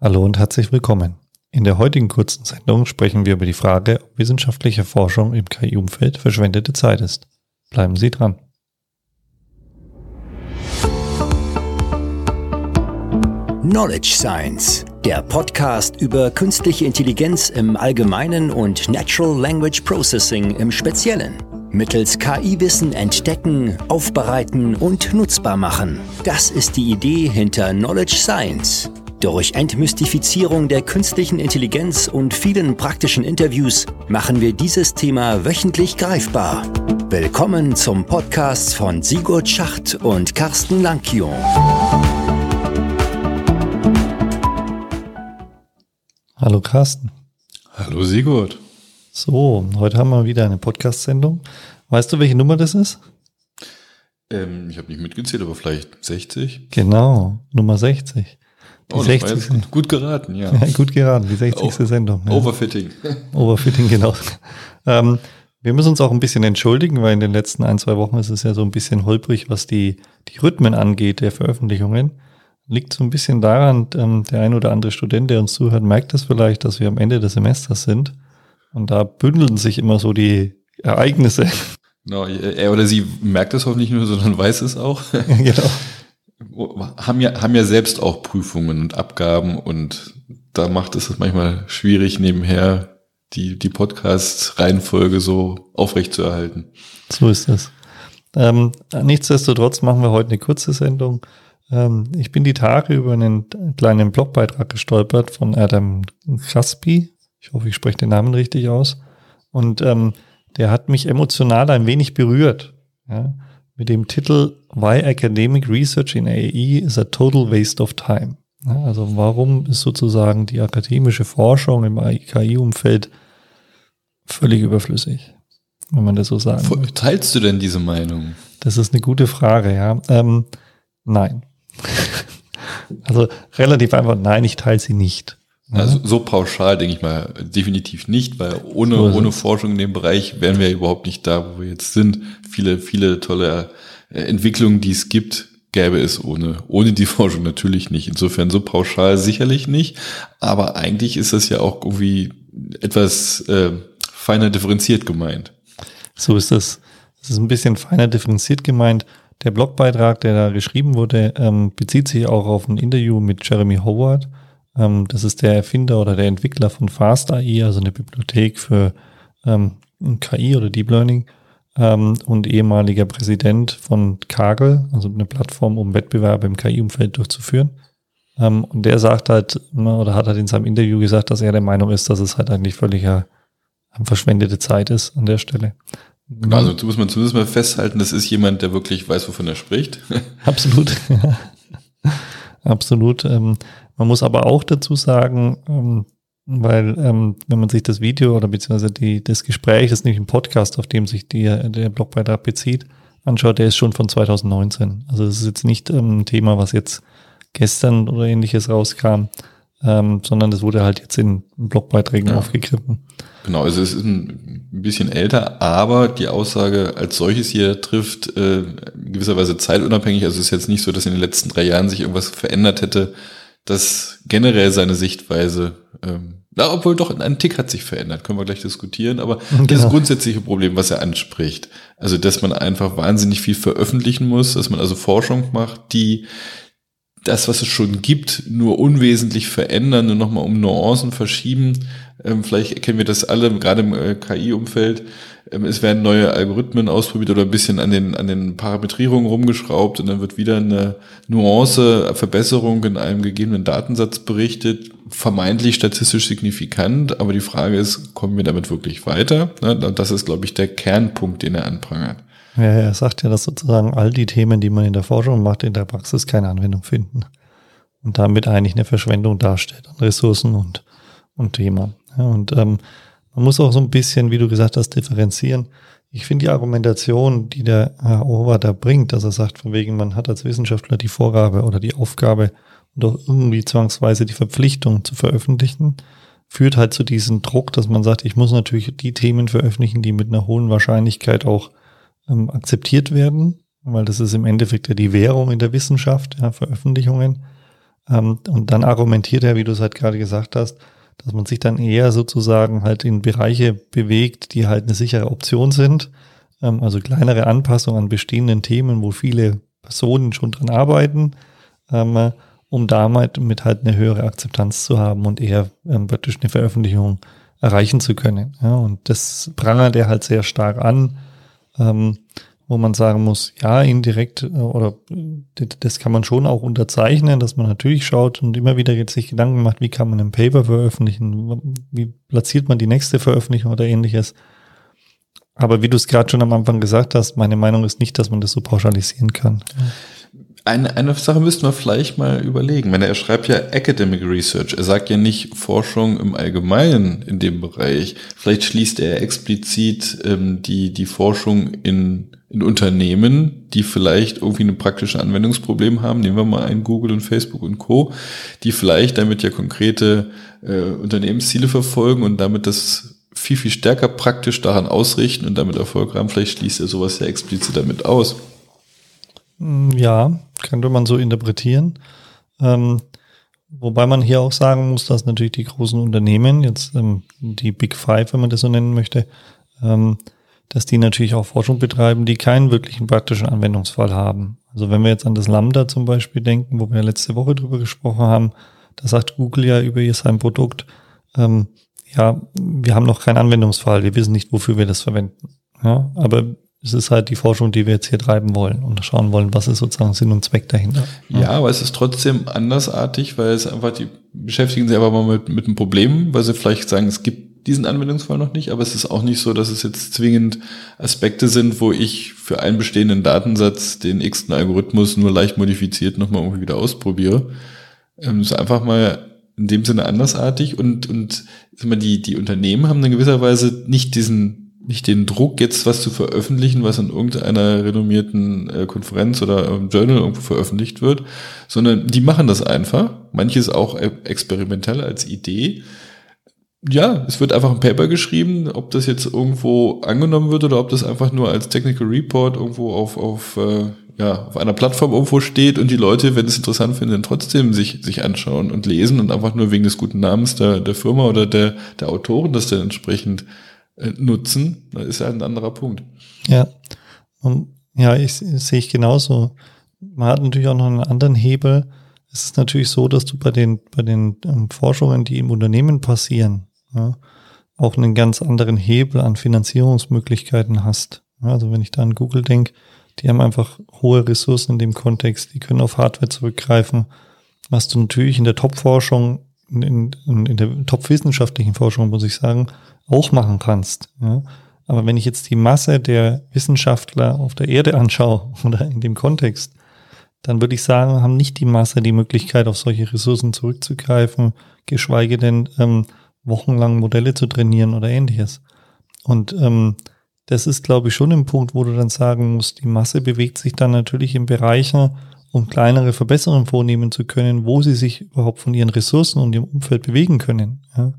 Hallo und herzlich willkommen. In der heutigen kurzen Sendung sprechen wir über die Frage, ob wissenschaftliche Forschung im KI-Umfeld verschwendete Zeit ist. Bleiben Sie dran. Knowledge Science, der Podcast über künstliche Intelligenz im Allgemeinen und Natural Language Processing im Speziellen. Mittels KI-Wissen entdecken, aufbereiten und nutzbar machen. Das ist die Idee hinter Knowledge Science. Durch Entmystifizierung der künstlichen Intelligenz und vielen praktischen Interviews machen wir dieses Thema wöchentlich greifbar. Willkommen zum Podcast von Sigurd Schacht und Carsten Lankion. Hallo Carsten. Hallo Sigurd. So, heute haben wir wieder eine Podcast-Sendung. Weißt du, welche Nummer das ist? Ähm, ich habe nicht mitgezählt, aber vielleicht 60. Genau, Nummer 60. Oh, 60. Gut, geraten, ja. ja. Gut geraten, die 60. Oh, Sendung. Ja. Overfitting. Overfitting, genau. ähm, wir müssen uns auch ein bisschen entschuldigen, weil in den letzten ein, zwei Wochen ist es ja so ein bisschen holprig, was die, die Rhythmen angeht der Veröffentlichungen. Liegt so ein bisschen daran, ähm, der ein oder andere Student, der uns zuhört, merkt das vielleicht, dass wir am Ende des Semesters sind. Und da bündeln sich immer so die Ereignisse. Genau, er oder sie merkt es hoffentlich nur, sondern weiß es auch. genau haben ja, haben ja selbst auch Prüfungen und Abgaben und da macht es es manchmal schwierig, nebenher die, die Podcast-Reihenfolge so aufrecht zu erhalten. So ist das. Ähm, nichtsdestotrotz machen wir heute eine kurze Sendung. Ähm, ich bin die Tage über einen kleinen Blogbeitrag gestolpert von Adam Caspi. Ich hoffe, ich spreche den Namen richtig aus. Und ähm, der hat mich emotional ein wenig berührt. Ja? Mit dem Titel Why Academic Research in AE is a Total Waste of Time. Also warum ist sozusagen die akademische Forschung im KI-Umfeld völlig überflüssig, wenn man das so sagen. Teilst du denn diese Meinung? Das ist eine gute Frage, ja. Ähm, nein. also relativ einfach, nein, ich teile sie nicht. Also so pauschal denke ich mal definitiv nicht, weil ohne, ohne Forschung in dem Bereich wären wir überhaupt nicht da, wo wir jetzt sind. Viele, viele tolle äh, Entwicklungen, die es gibt, gäbe es ohne, ohne die Forschung natürlich nicht. Insofern so pauschal sicherlich nicht. Aber eigentlich ist das ja auch irgendwie etwas äh, feiner differenziert gemeint. So ist das. Es ist ein bisschen feiner differenziert gemeint. Der Blogbeitrag, der da geschrieben wurde, ähm, bezieht sich auch auf ein Interview mit Jeremy Howard das ist der Erfinder oder der Entwickler von FastAI, also eine Bibliothek für ähm, KI oder Deep Learning ähm, und ehemaliger Präsident von Kaggle, also eine Plattform, um Wettbewerbe im KI-Umfeld durchzuführen. Ähm, und der sagt halt, ne, oder hat halt in seinem Interview gesagt, dass er der Meinung ist, dass es halt eigentlich völliger ähm, verschwendete Zeit ist an der Stelle. Genau, also muss man zumindest mal festhalten, das ist jemand, der wirklich weiß, wovon er spricht. Absolut. Absolut. Ähm, man muss aber auch dazu sagen, ähm, weil ähm, wenn man sich das Video oder beziehungsweise die, das Gespräch, das ist nämlich ein Podcast, auf dem sich die, der Blogbeitrag bezieht, anschaut, der ist schon von 2019. Also es ist jetzt nicht ähm, ein Thema, was jetzt gestern oder ähnliches rauskam, ähm, sondern das wurde halt jetzt in Blogbeiträgen ja. aufgegriffen. Genau, also es ist ein bisschen älter, aber die Aussage als solches hier trifft äh, in gewisser Weise zeitunabhängig. Also es ist jetzt nicht so, dass in den letzten drei Jahren sich irgendwas verändert hätte, dass generell seine Sichtweise, ähm, na, obwohl doch ein Tick hat sich verändert, können wir gleich diskutieren, aber genau. das grundsätzliche Problem, was er anspricht. Also, dass man einfach wahnsinnig viel veröffentlichen muss, dass man also Forschung macht, die das, was es schon gibt, nur unwesentlich verändern und nochmal um Nuancen verschieben. Ähm, vielleicht erkennen wir das alle, gerade im äh, KI-Umfeld. Ähm, es werden neue Algorithmen ausprobiert oder ein bisschen an den, an den Parametrierungen rumgeschraubt und dann wird wieder eine Nuance, Verbesserung in einem gegebenen Datensatz berichtet, vermeintlich statistisch signifikant, aber die Frage ist, kommen wir damit wirklich weiter? Und das ist, glaube ich, der Kernpunkt, den er anprangert. Ja, er sagt ja, dass sozusagen all die Themen, die man in der Forschung macht, in der Praxis keine Anwendung finden. Und damit eigentlich eine Verschwendung darstellt an Ressourcen und, und Thema. Ja, und ähm, man muss auch so ein bisschen, wie du gesagt hast, differenzieren. Ich finde die Argumentation, die der Herr Orwa da bringt, dass er sagt, von wegen, man hat als Wissenschaftler die Vorgabe oder die Aufgabe und auch irgendwie zwangsweise die Verpflichtung zu veröffentlichen, führt halt zu diesem Druck, dass man sagt, ich muss natürlich die Themen veröffentlichen, die mit einer hohen Wahrscheinlichkeit auch ähm, akzeptiert werden, weil das ist im Endeffekt ja die Währung in der Wissenschaft, ja, Veröffentlichungen. Ähm, und dann argumentiert er, wie du es halt gerade gesagt hast, dass man sich dann eher sozusagen halt in Bereiche bewegt, die halt eine sichere Option sind. Ähm, also kleinere Anpassungen an bestehenden Themen, wo viele Personen schon dran arbeiten, ähm, um damit mit halt eine höhere Akzeptanz zu haben und eher ähm, praktisch eine Veröffentlichung erreichen zu können. Ja, und das prangert er halt sehr stark an. Ähm, wo man sagen muss, ja, indirekt äh, oder das kann man schon auch unterzeichnen, dass man natürlich schaut und immer wieder jetzt sich Gedanken macht, wie kann man ein Paper veröffentlichen, wie platziert man die nächste Veröffentlichung oder ähnliches. Aber wie du es gerade schon am Anfang gesagt hast, meine Meinung ist nicht, dass man das so pauschalisieren kann. Eine, eine Sache müssten wir vielleicht mal überlegen. Wenn er schreibt ja Academic Research, er sagt ja nicht Forschung im Allgemeinen in dem Bereich. Vielleicht schließt er explizit ähm, die, die Forschung in in Unternehmen, die vielleicht irgendwie ein praktisches Anwendungsproblem haben, nehmen wir mal ein Google und Facebook und Co., die vielleicht damit ja konkrete äh, Unternehmensziele verfolgen und damit das viel, viel stärker praktisch daran ausrichten und damit Erfolg haben. Vielleicht schließt er sowas ja explizit damit aus. Ja, könnte man so interpretieren. Ähm, wobei man hier auch sagen muss, dass natürlich die großen Unternehmen, jetzt ähm, die Big Five, wenn man das so nennen möchte, ähm, dass die natürlich auch Forschung betreiben, die keinen wirklichen praktischen Anwendungsfall haben. Also wenn wir jetzt an das Lambda zum Beispiel denken, wo wir letzte Woche drüber gesprochen haben, da sagt Google ja über ihr sein Produkt, ähm, ja, wir haben noch keinen Anwendungsfall, wir wissen nicht, wofür wir das verwenden. Ja, aber es ist halt die Forschung, die wir jetzt hier treiben wollen und schauen wollen, was ist sozusagen Sinn und Zweck dahinter. Ja, aber es ist trotzdem andersartig, weil es einfach die beschäftigen sich aber mal mit, mit einem Problem, weil sie vielleicht sagen, es gibt diesen Anwendungsfall noch nicht, aber es ist auch nicht so, dass es jetzt zwingend Aspekte sind, wo ich für einen bestehenden Datensatz den x-ten Algorithmus nur leicht modifiziert nochmal irgendwie wieder ausprobiere. Ähm, ist einfach mal in dem Sinne andersartig und, und sag mal, die, die Unternehmen haben in gewisser Weise nicht diesen nicht den Druck, jetzt was zu veröffentlichen, was in irgendeiner renommierten äh, Konferenz oder ähm, Journal irgendwo veröffentlicht wird, sondern die machen das einfach. Manches auch äh, experimentell als Idee ja, es wird einfach ein Paper geschrieben, ob das jetzt irgendwo angenommen wird oder ob das einfach nur als Technical Report irgendwo auf, auf, äh, ja, auf einer Plattform irgendwo steht und die Leute, wenn es interessant finden, trotzdem sich, sich anschauen und lesen und einfach nur wegen des guten Namens der, der Firma oder der, der Autoren das dann entsprechend nutzen, das ist ja ein anderer Punkt. Ja, und ja, ich, ich sehe ich genauso. Man hat natürlich auch noch einen anderen Hebel. Es ist natürlich so, dass du bei den, bei den ähm, Forschungen, die im Unternehmen passieren, ja, auch einen ganz anderen Hebel an Finanzierungsmöglichkeiten hast. Ja, also wenn ich da an Google denke, die haben einfach hohe Ressourcen in dem Kontext, die können auf Hardware zurückgreifen, was du natürlich in der Top-Forschung, in, in, in der top-wissenschaftlichen Forschung, muss ich sagen, auch machen kannst. Ja. Aber wenn ich jetzt die Masse der Wissenschaftler auf der Erde anschaue oder in dem Kontext, dann würde ich sagen, haben nicht die Masse die Möglichkeit, auf solche Ressourcen zurückzugreifen, geschweige denn ähm, wochenlang Modelle zu trainieren oder ähnliches. Und ähm, das ist, glaube ich, schon ein Punkt, wo du dann sagen musst, die Masse bewegt sich dann natürlich in Bereichen, um kleinere Verbesserungen vornehmen zu können, wo sie sich überhaupt von ihren Ressourcen und ihrem Umfeld bewegen können. Ja?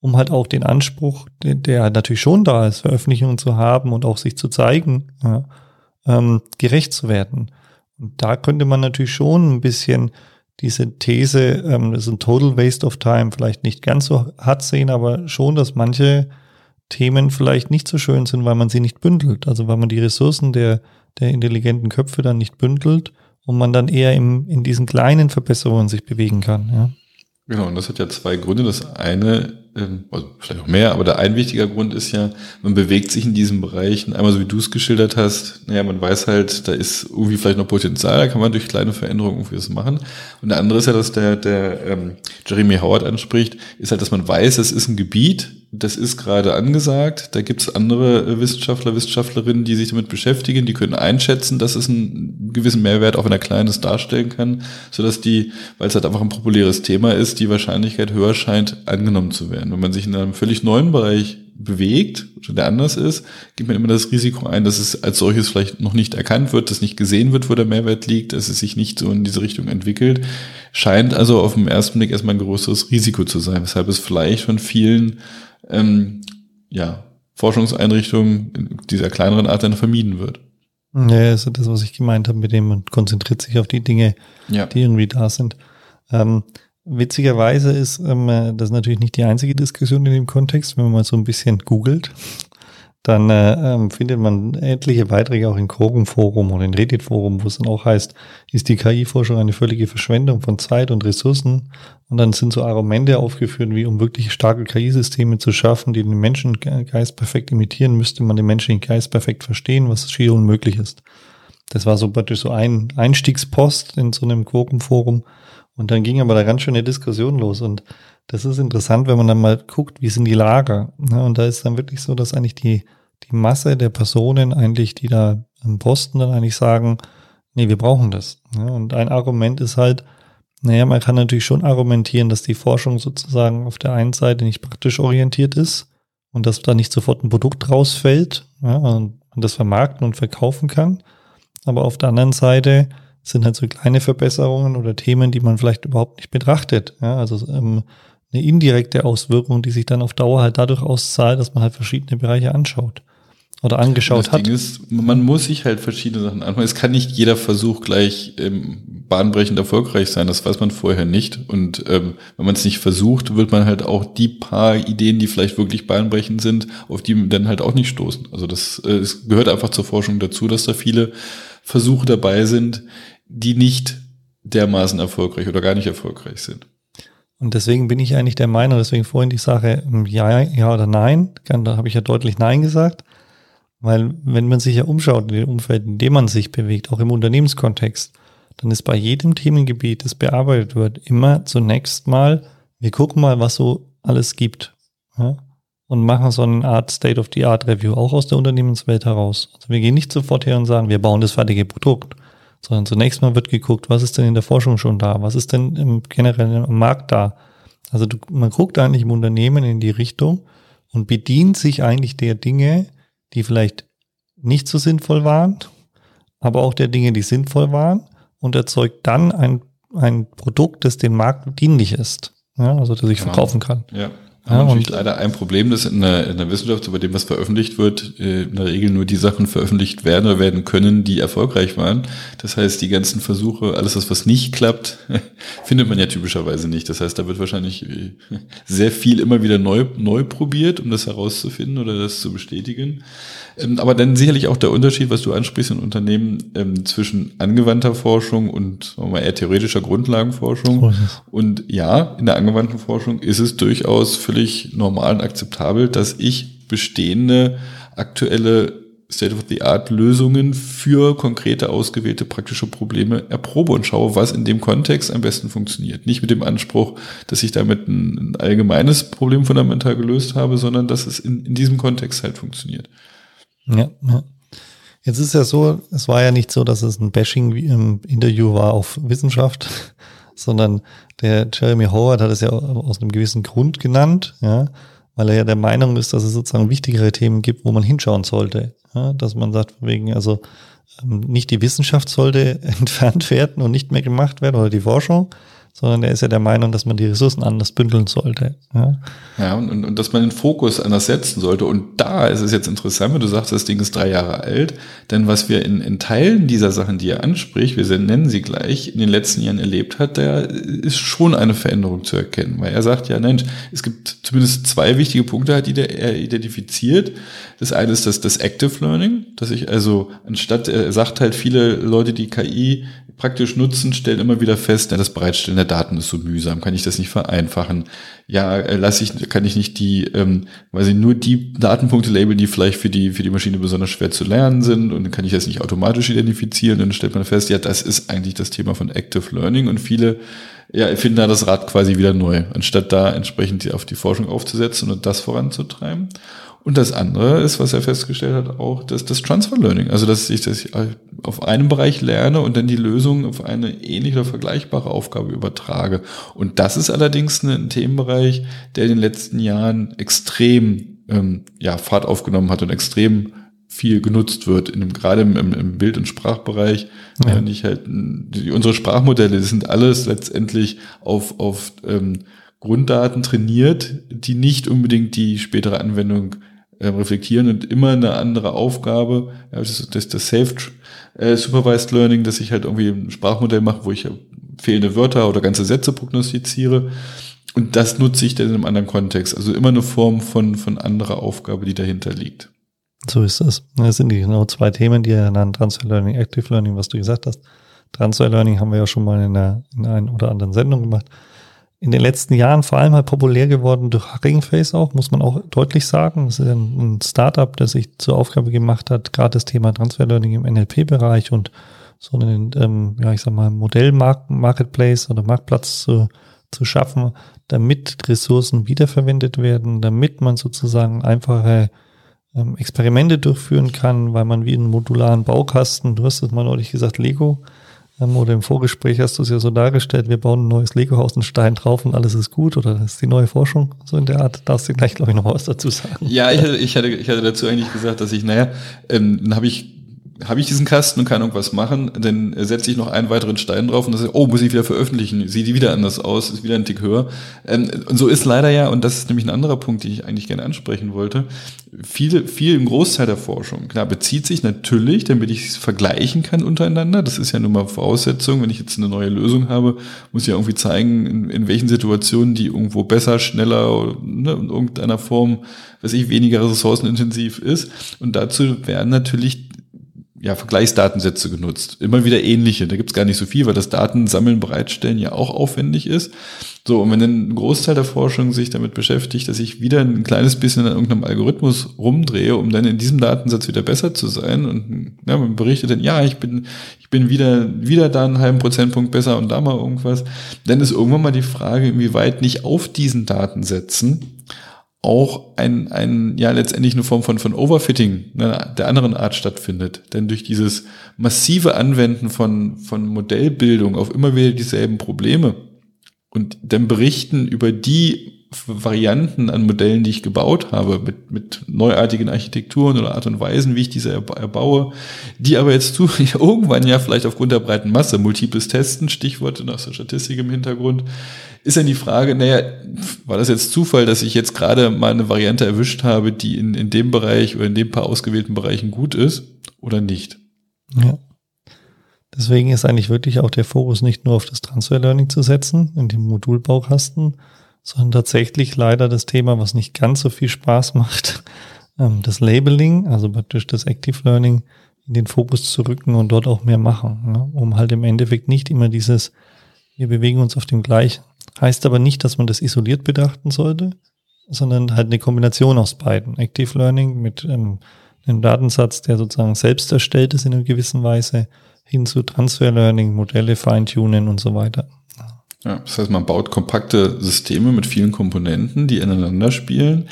Um halt auch den Anspruch, der, der natürlich schon da ist, Veröffentlichungen zu haben und auch sich zu zeigen, ja, ähm, gerecht zu werden. Und da könnte man natürlich schon ein bisschen diese These, ähm, das ist ein Total Waste of Time, vielleicht nicht ganz so hart sehen, aber schon, dass manche Themen vielleicht nicht so schön sind, weil man sie nicht bündelt. Also weil man die Ressourcen der, der intelligenten Köpfe dann nicht bündelt und man dann eher im, in diesen kleinen Verbesserungen sich bewegen kann. Ja. Genau, und das hat ja zwei Gründe. Das eine, ähm, also vielleicht auch mehr, aber der ein wichtiger Grund ist ja, man bewegt sich in diesen Bereichen, einmal so wie du es geschildert hast, naja, man weiß halt, da ist irgendwie vielleicht noch Potenzial, da kann man durch kleine Veränderungen irgendwie was machen. Und der andere ist ja, dass der, der ähm, Jeremy Howard anspricht, ist halt, dass man weiß, es ist ein Gebiet, das ist gerade angesagt. Da gibt es andere Wissenschaftler, Wissenschaftlerinnen, die sich damit beschäftigen, die können einschätzen, dass es einen gewissen Mehrwert auch wenn er kleines darstellen kann, sodass die, weil es halt einfach ein populäres Thema ist, die Wahrscheinlichkeit höher scheint, angenommen zu werden. Wenn man sich in einem völlig neuen Bereich bewegt, der anders ist, geht man immer das Risiko ein, dass es als solches vielleicht noch nicht erkannt wird, dass nicht gesehen wird, wo der Mehrwert liegt, dass es sich nicht so in diese Richtung entwickelt. Scheint also auf den ersten Blick erstmal ein größeres Risiko zu sein, weshalb es vielleicht von vielen ähm, ja, Forschungseinrichtungen dieser kleineren Art dann vermieden wird. Ja, also das, was ich gemeint habe, mit dem man konzentriert sich auf die Dinge, ja. die irgendwie da sind. Ähm, witzigerweise ist ähm, äh, das natürlich nicht die einzige Diskussion in dem Kontext, wenn man mal so ein bisschen googelt dann äh, ähm, findet man etliche Beiträge auch in Forum oder in Reddit Forum, wo es dann auch heißt, ist die KI-Forschung eine völlige Verschwendung von Zeit und Ressourcen? Und dann sind so Argumente aufgeführt, wie um wirklich starke KI-Systeme zu schaffen, die den Menschengeist perfekt imitieren, müsste man den menschlichen Geist perfekt verstehen, was schier unmöglich ist. Das war so praktisch so ein Einstiegspost in so einem Forum. Und dann ging aber da ganz schöne Diskussion los und das ist interessant, wenn man dann mal guckt, wie sind die Lager. Ne? Und da ist dann wirklich so, dass eigentlich die die Masse der Personen eigentlich, die da am Posten dann eigentlich sagen, nee, wir brauchen das. Ja, und ein Argument ist halt, naja, man kann natürlich schon argumentieren, dass die Forschung sozusagen auf der einen Seite nicht praktisch orientiert ist und dass da nicht sofort ein Produkt rausfällt ja, und man das vermarkten und verkaufen kann. Aber auf der anderen Seite sind halt so kleine Verbesserungen oder Themen, die man vielleicht überhaupt nicht betrachtet. Ja, also ähm, eine indirekte Auswirkung, die sich dann auf Dauer halt dadurch auszahlt, dass man halt verschiedene Bereiche anschaut oder angeschaut das hat. Ding ist, man muss sich halt verschiedene Sachen anschauen. Es kann nicht jeder Versuch gleich ähm, bahnbrechend erfolgreich sein. Das weiß man vorher nicht. Und ähm, wenn man es nicht versucht, wird man halt auch die paar Ideen, die vielleicht wirklich bahnbrechend sind, auf die dann halt auch nicht stoßen. Also das äh, es gehört einfach zur Forschung dazu, dass da viele Versuche dabei sind, die nicht dermaßen erfolgreich oder gar nicht erfolgreich sind. Und deswegen bin ich eigentlich der Meinung, deswegen vorhin die Sache ähm, ja, ja oder nein, da habe ich ja deutlich nein gesagt. Weil wenn man sich ja umschaut in dem Umfeld, in dem man sich bewegt, auch im Unternehmenskontext, dann ist bei jedem Themengebiet, das bearbeitet wird, immer zunächst mal, wir gucken mal, was so alles gibt. Ja? Und machen so eine Art State-of-the-Art-Review auch aus der Unternehmenswelt heraus. Also wir gehen nicht sofort her und sagen, wir bauen das fertige Produkt, sondern zunächst mal wird geguckt, was ist denn in der Forschung schon da? Was ist denn im generellen Markt da? Also du, man guckt eigentlich im Unternehmen in die Richtung und bedient sich eigentlich der Dinge, die vielleicht nicht so sinnvoll waren, aber auch der Dinge, die sinnvoll waren und erzeugt dann ein, ein Produkt, das dem Markt dienlich ist. Ja, also das ich genau. verkaufen kann. Ja. Ja, natürlich leider ein Problem, dass in der, in der Wissenschaft, über dem was veröffentlicht wird, äh, in der Regel nur die Sachen veröffentlicht werden oder werden können, die erfolgreich waren. Das heißt, die ganzen Versuche, alles das, was nicht klappt, findet man ja typischerweise nicht. Das heißt, da wird wahrscheinlich äh, sehr viel immer wieder neu, neu probiert, um das herauszufinden oder das zu bestätigen. Ähm, aber dann sicherlich auch der Unterschied, was du ansprichst in Unternehmen ähm, zwischen angewandter Forschung und mal, eher theoretischer Grundlagenforschung. Und ja, in der angewandten Forschung ist es durchaus völlig normal und akzeptabel, dass ich bestehende aktuelle State-of-the-Art-Lösungen für konkrete ausgewählte praktische Probleme erprobe und schaue, was in dem Kontext am besten funktioniert. Nicht mit dem Anspruch, dass ich damit ein, ein allgemeines Problem fundamental gelöst habe, sondern dass es in, in diesem Kontext halt funktioniert. Ja, ja. Jetzt ist ja so, es war ja nicht so, dass es ein Bashing im Interview war auf Wissenschaft, sondern der Jeremy Howard hat es ja aus einem gewissen Grund genannt, ja, weil er ja der Meinung ist, dass es sozusagen wichtigere Themen gibt, wo man hinschauen sollte. Ja, dass man sagt, wegen, also ähm, nicht die Wissenschaft sollte entfernt werden und nicht mehr gemacht werden oder die Forschung, sondern er ist ja der Meinung, dass man die Ressourcen anders bündeln sollte. Ja, ja und, und, und dass man den Fokus anders setzen sollte. Und da ist es jetzt interessant, wenn du sagst, das Ding ist drei Jahre alt, denn was wir in, in Teilen dieser Sachen, die er anspricht, wir nennen sie gleich, in den letzten Jahren erlebt hat, da ist schon eine Veränderung zu erkennen. Weil er sagt, ja, Mensch, es gibt zumindest zwei wichtige Punkte, die er identifiziert. Das eine ist das, das Active Learning, dass ich also anstatt, er sagt halt viele Leute, die KI praktisch nutzen, stellen immer wieder fest, ja, das Bereitstellen der Daten ist so mühsam, kann ich das nicht vereinfachen? Ja, äh, lasse ich, kann ich nicht die, ähm, weil sie nur die Datenpunkte labeln, die vielleicht für die, für die Maschine besonders schwer zu lernen sind und kann ich das nicht automatisch identifizieren dann stellt man fest, ja, das ist eigentlich das Thema von Active Learning und viele ja, finden da das Rad quasi wieder neu, anstatt da entsprechend auf die Forschung aufzusetzen und das voranzutreiben. Und das andere ist, was er festgestellt hat, auch das, das Transfer Learning. Also, dass ich das auf einem Bereich lerne und dann die Lösung auf eine ähnliche oder vergleichbare Aufgabe übertrage. Und das ist allerdings ein Themenbereich, der in den letzten Jahren extrem ähm, ja, Fahrt aufgenommen hat und extrem viel genutzt wird, in dem, gerade im, im Bild- und Sprachbereich. Ja. Wenn ich halt, die, unsere Sprachmodelle, die sind alles letztendlich auf, auf ähm, Grunddaten trainiert, die nicht unbedingt die spätere Anwendung äh, reflektieren und immer eine andere Aufgabe. Ja, das ist das, das Safe äh, Supervised Learning, dass ich halt irgendwie ein Sprachmodell mache, wo ich fehlende Wörter oder ganze Sätze prognostiziere. Und das nutze ich dann in einem anderen Kontext. Also immer eine Form von, von anderer Aufgabe, die dahinter liegt. So ist es. Das sind genau zwei Themen, die er dann Transfer Learning, Active Learning, was du gesagt hast. Transfer Learning haben wir ja schon mal in der, in einer oder anderen Sendung gemacht. In den letzten Jahren vor allem halt populär geworden durch Hugging Face auch, muss man auch deutlich sagen. Das ist ein Startup, das sich zur Aufgabe gemacht hat, gerade das Thema Transfer Learning im NLP-Bereich und so einen, ähm, ja, ich sag mal, Modell-Marketplace oder Marktplatz zu, zu schaffen, damit Ressourcen wiederverwendet werden, damit man sozusagen einfache ähm, Experimente durchführen kann, weil man wie einen modularen Baukasten, du hast es mal neulich gesagt, Lego, ähm, oder im Vorgespräch hast du es ja so dargestellt, wir bauen ein neues Lego-Haus, einen Stein drauf und alles ist gut, oder das ist die neue Forschung, so in der Art, darfst du gleich, glaube ich, noch was dazu sagen. Ja, ich hatte, ich hatte, ich hatte dazu eigentlich gesagt, dass ich, naja, ähm, dann habe ich habe ich diesen Kasten und kann irgendwas machen, dann setze ich noch einen weiteren Stein drauf und das ist, oh, muss ich wieder veröffentlichen, sieht die wieder anders aus, ist wieder ein Tick höher. Ähm, und so ist leider ja, und das ist nämlich ein anderer Punkt, den ich eigentlich gerne ansprechen wollte, viel, viel im Großteil der Forschung, klar, bezieht sich natürlich, damit ich es vergleichen kann untereinander, das ist ja nun mal Voraussetzung, wenn ich jetzt eine neue Lösung habe, muss ich ja irgendwie zeigen, in, in welchen Situationen die irgendwo besser, schneller, ne, in irgendeiner Form, weiß ich, weniger ressourcenintensiv ist. Und dazu werden natürlich ja, Vergleichsdatensätze genutzt. Immer wieder ähnliche. Da gibt's gar nicht so viel, weil das Datensammeln, Bereitstellen ja auch aufwendig ist. So, und wenn ein Großteil der Forschung sich damit beschäftigt, dass ich wieder ein kleines bisschen an irgendeinem Algorithmus rumdrehe, um dann in diesem Datensatz wieder besser zu sein und ja, man berichtet dann, ja, ich bin, ich bin wieder, wieder da einen halben Prozentpunkt besser und da mal irgendwas, dann ist irgendwann mal die Frage, inwieweit nicht auf diesen Datensätzen auch ein, ein, ja, letztendlich eine Form von, von Overfitting ne, der anderen Art stattfindet. Denn durch dieses massive Anwenden von, von Modellbildung auf immer wieder dieselben Probleme und dann berichten über die Varianten an Modellen, die ich gebaut habe, mit, mit neuartigen Architekturen oder Art und Weisen, wie ich diese erbaue, die aber jetzt zu, irgendwann ja vielleicht aufgrund der breiten Masse, multiples Testen, Stichworte aus der Statistik im Hintergrund, ist dann die Frage, naja, war das jetzt Zufall, dass ich jetzt gerade mal eine Variante erwischt habe, die in, in dem Bereich oder in dem paar ausgewählten Bereichen gut ist oder nicht? Ja. Deswegen ist eigentlich wirklich auch der Fokus nicht nur auf das Transfer Learning zu setzen, in dem Modulbaukasten, sondern tatsächlich leider das Thema, was nicht ganz so viel Spaß macht, ähm, das Labeling, also praktisch das Active Learning in den Fokus zu rücken und dort auch mehr machen, ne? um halt im Endeffekt nicht immer dieses, wir bewegen uns auf dem gleichen. Heißt aber nicht, dass man das isoliert betrachten sollte, sondern halt eine Kombination aus beiden. Active Learning mit ähm, einem Datensatz, der sozusagen selbst erstellt ist in einer gewissen Weise, hin zu Transfer Learning, Modelle feintunen und so weiter. Ja, das heißt, man baut kompakte Systeme mit vielen Komponenten, die ineinander spielen.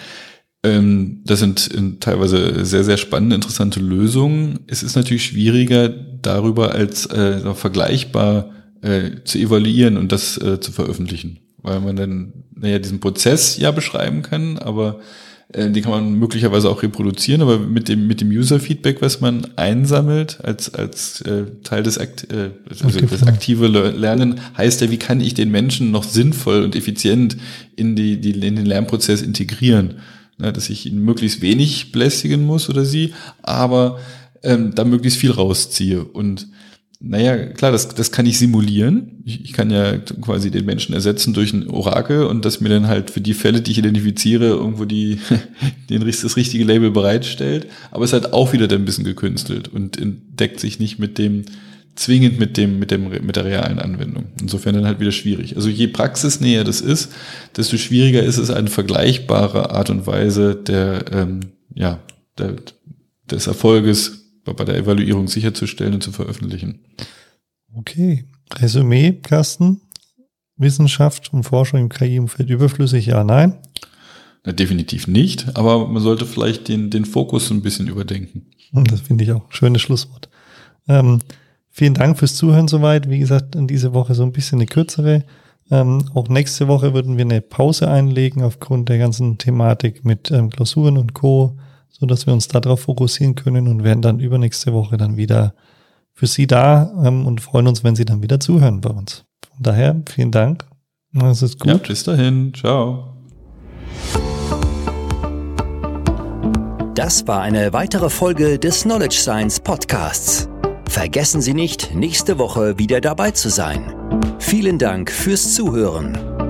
Ähm, das sind teilweise sehr, sehr spannende, interessante Lösungen. Es ist natürlich schwieriger, darüber als äh, vergleichbar äh, zu evaluieren und das äh, zu veröffentlichen. Weil man dann, naja, diesen Prozess ja beschreiben kann, aber äh, den kann man möglicherweise auch reproduzieren, aber mit dem, mit dem User-Feedback, was man einsammelt als, als äh, Teil des, Akt, äh, also das aktive Lernen, heißt ja, wie kann ich den Menschen noch sinnvoll und effizient in, die, die, in den Lernprozess integrieren? Ne, dass ich ihn möglichst wenig belästigen muss oder sie, aber ähm, da möglichst viel rausziehe. Und naja, klar, das, das kann ich simulieren. Ich, ich kann ja quasi den Menschen ersetzen durch ein Orakel und das mir dann halt für die Fälle, die ich identifiziere, irgendwo die, den, das richtige Label bereitstellt. Aber es ist halt auch wieder dann ein bisschen gekünstelt und entdeckt sich nicht mit dem, zwingend mit dem, mit dem, mit der realen Anwendung. Insofern dann halt wieder schwierig. Also je praxisnäher das ist, desto schwieriger ist es, eine vergleichbare Art und Weise der, ähm, ja, der, des Erfolges bei der Evaluierung sicherzustellen und zu veröffentlichen. Okay. Resümee, Carsten? Wissenschaft und Forschung im KI-Umfeld überflüssig? Ja, nein? Na, definitiv nicht, aber man sollte vielleicht den, den Fokus ein bisschen überdenken. Das finde ich auch. Schönes Schlusswort. Ähm, vielen Dank fürs Zuhören soweit. Wie gesagt, in dieser Woche so ein bisschen eine kürzere. Ähm, auch nächste Woche würden wir eine Pause einlegen aufgrund der ganzen Thematik mit ähm, Klausuren und Co so dass wir uns darauf fokussieren können und werden dann übernächste Woche dann wieder für Sie da ähm, und freuen uns, wenn Sie dann wieder zuhören bei uns. Von daher, vielen Dank. Das ist gut. Ja, bis dahin. Ciao. Das war eine weitere Folge des Knowledge Science Podcasts. Vergessen Sie nicht, nächste Woche wieder dabei zu sein. Vielen Dank fürs Zuhören.